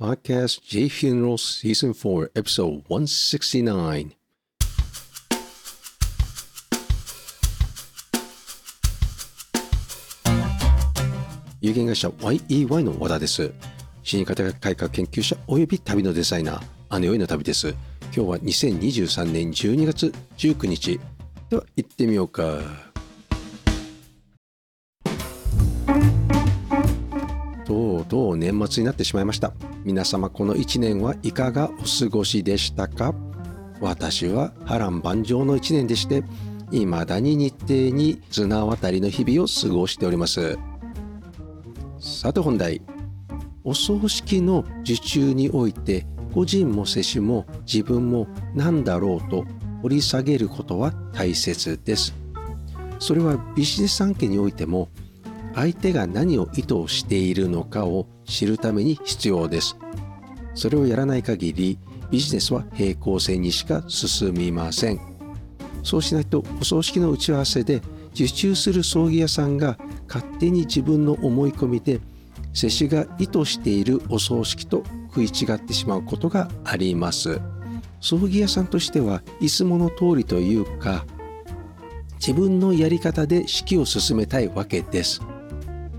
Podcast J Funeral Season 4, Episode 169. 有限会社 YEY の和田です。死に方改革研究者および旅のデザイナー姉追いの旅です。今日は2023年12月19日。では行ってみようか。とう年末になってしまいました。皆様この1年はいかがお過ごしでしたか？私は波乱万丈の1年でして未だに日程に綱渡りの日々を過ごしております。さて本題。お葬式の受注において個人も世襲も自分も何だろうと掘り下げることは大切です。それはビジネス関係においても相手が何を意図しているのかを知るために必要です。それをやらない限りビジネスは平行線にしか進みません。そうしないとお葬式の打ち合わせで受注する葬儀屋さんが勝手に自分の思い込みで施主が意図しているお葬式と食い違ってしまうことがあります。葬儀屋さんとしてはいつもの通りというか自分のやり方で式を進めたいわけです。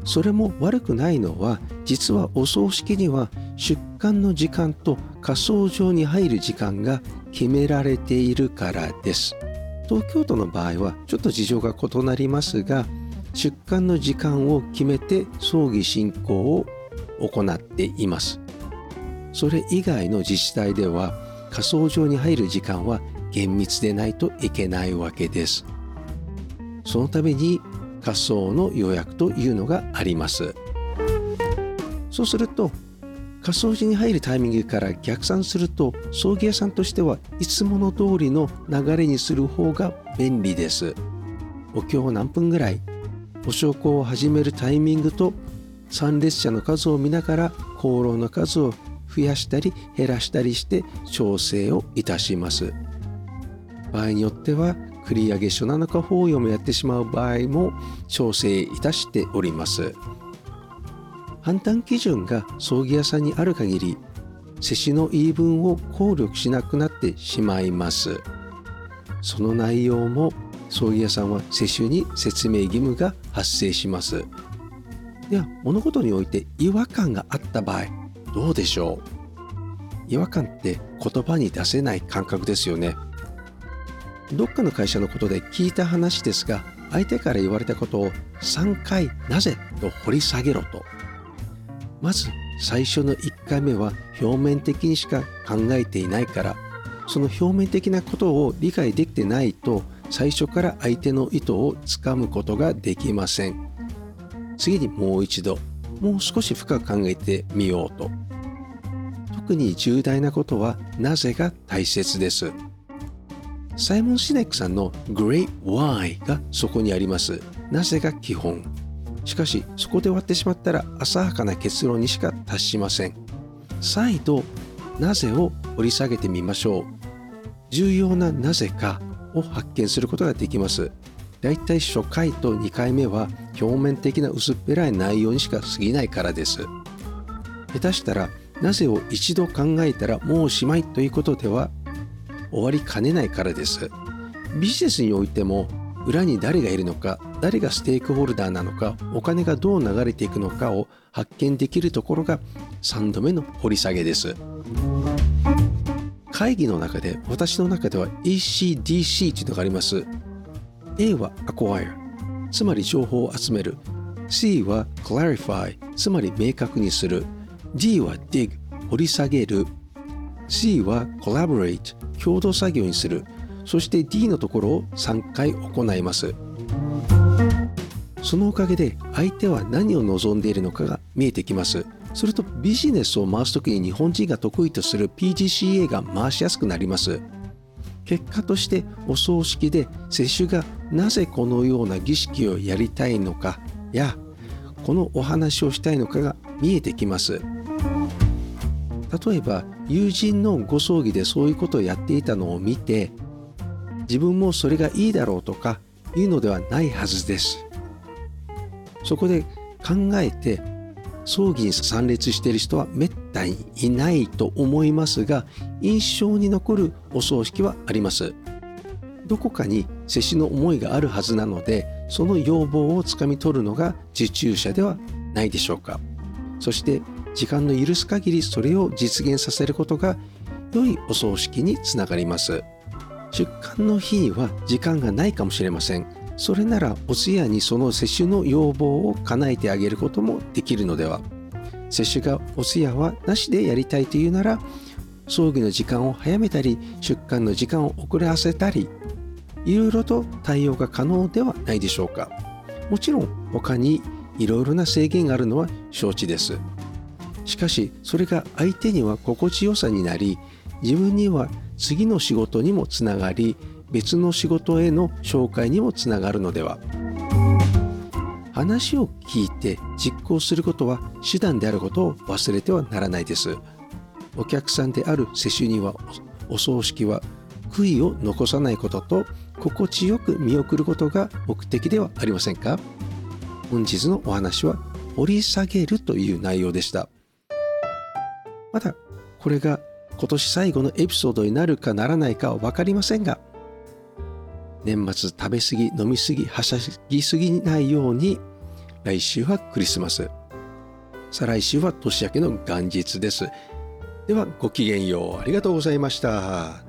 それも悪くないのは実はお葬式には出棺の時間と火葬場に入る時間が決められているからです。東京都の場合はちょっと事情が異なりますが出棺の時間を決めて葬儀進行を行っています。それ以外の自治体では火葬場に入る時間は厳密でないといけないわけです。そのために火葬の予約というのがあります。そうすると仮想時に入るタイミングから逆算すると葬儀屋さんとしてはいつもの通りの流れにする方が便利です。お経を何分ぐらいお焼香を始めるタイミングと参列者の数を見ながら香炉の数を増やしたり減らしたりして調整をいたします。場合によっては繰り上げ書なのか法要もやってしまう場合も調整いたしております。判断基準が葬儀屋さんにある限り施主の言い分を考慮しなくなってしまいます。その内容も葬儀屋さんは施主に説明義務が発生します。では物事において違和感があった場合どうでしょう？違和感って言葉に出せない感覚ですよね。どっかの会社のことで聞いた話ですが相手から言われたことを3回なぜと掘り下げろと。まず最初の1回目は表面的にしか考えていないから。その表面的なことを理解できてないと最初から相手の意図をつかむことができません。次にもう一度もう少し深く考えてみようと。特に重大なことはなぜが大切です。サイモン・シネックさんの Great Why がそこにあります。なぜが基本。しかしそこで終わってしまったら浅はかな結論にしか達しません。再度なぜを掘り下げてみましょう。重要ななぜかを発見することができます。だいたい初回と2回目は表面的な薄っぺらい内容にしか過ぎないからです。下手したらなぜを一度考えたらもうおしまいということでは終わりかねないからです。ビジネスにおいても裏に誰がいるのか誰がステークホルダーなのかお金がどう流れていくのかを発見できるところが3度目の掘り下げです。会議の中で私の中では ACDC というのがあります。A は Acquire つまり情報を集める。C は Clarify つまり明確にする。D は Dig 掘り下げる。C は Collaborate 共同作業にする。そして D のところを3回行います。そのおかげで相手は何を望んでいるのかが見えてきます。するとビジネスを回す時に日本人が得意とする PGCA が回しやすくなります。結果としてお葬式で施主がなぜこのような儀式をやりたいのかやこのお話をしたいのかが見えてきます。例えば友人のご葬儀でそういうことをやっていたのを見て自分もそれがいいだろうとかいうのではないはずです。そこで考えて葬儀に参列している人はめったにいないと思いますが印象に残るお葬式はあります。どこかに接しの思いがあるはずなのでその要望をつかみ取るのが受注者ではないでしょうか。そして時間の許す限りそれを実現させることが良いお葬式につながります。出棺の日には時間がないかもしれません。それならお通夜にその接種の要望を叶えてあげることもできるのでは。接種がお通夜はなしでやりたいというなら葬儀の時間を早めたり出棺の時間を遅らせたりいろいろと対応が可能ではないでしょうか。もちろん他にいろいろな制限があるのは承知です。しかしそれが相手には心地よさになり自分には次の仕事にもつながり別の仕事への紹介にもつながるのでは。話を聞いて実行することは手段であることを忘れてはならないです。お客さんである世襲にはお葬式は悔いを残さないことと心地よく見送ることが目的ではありませんか？本日のお話は掘り下げるという内容でした。まだこれが今年最後のエピソードになるかならないかは分かりませんが年末食べ過ぎ飲み過ぎはしゃぎすぎないように来週はクリスマス。再来週は年明けの元日です。ではごきげんよう。ありがとうございました。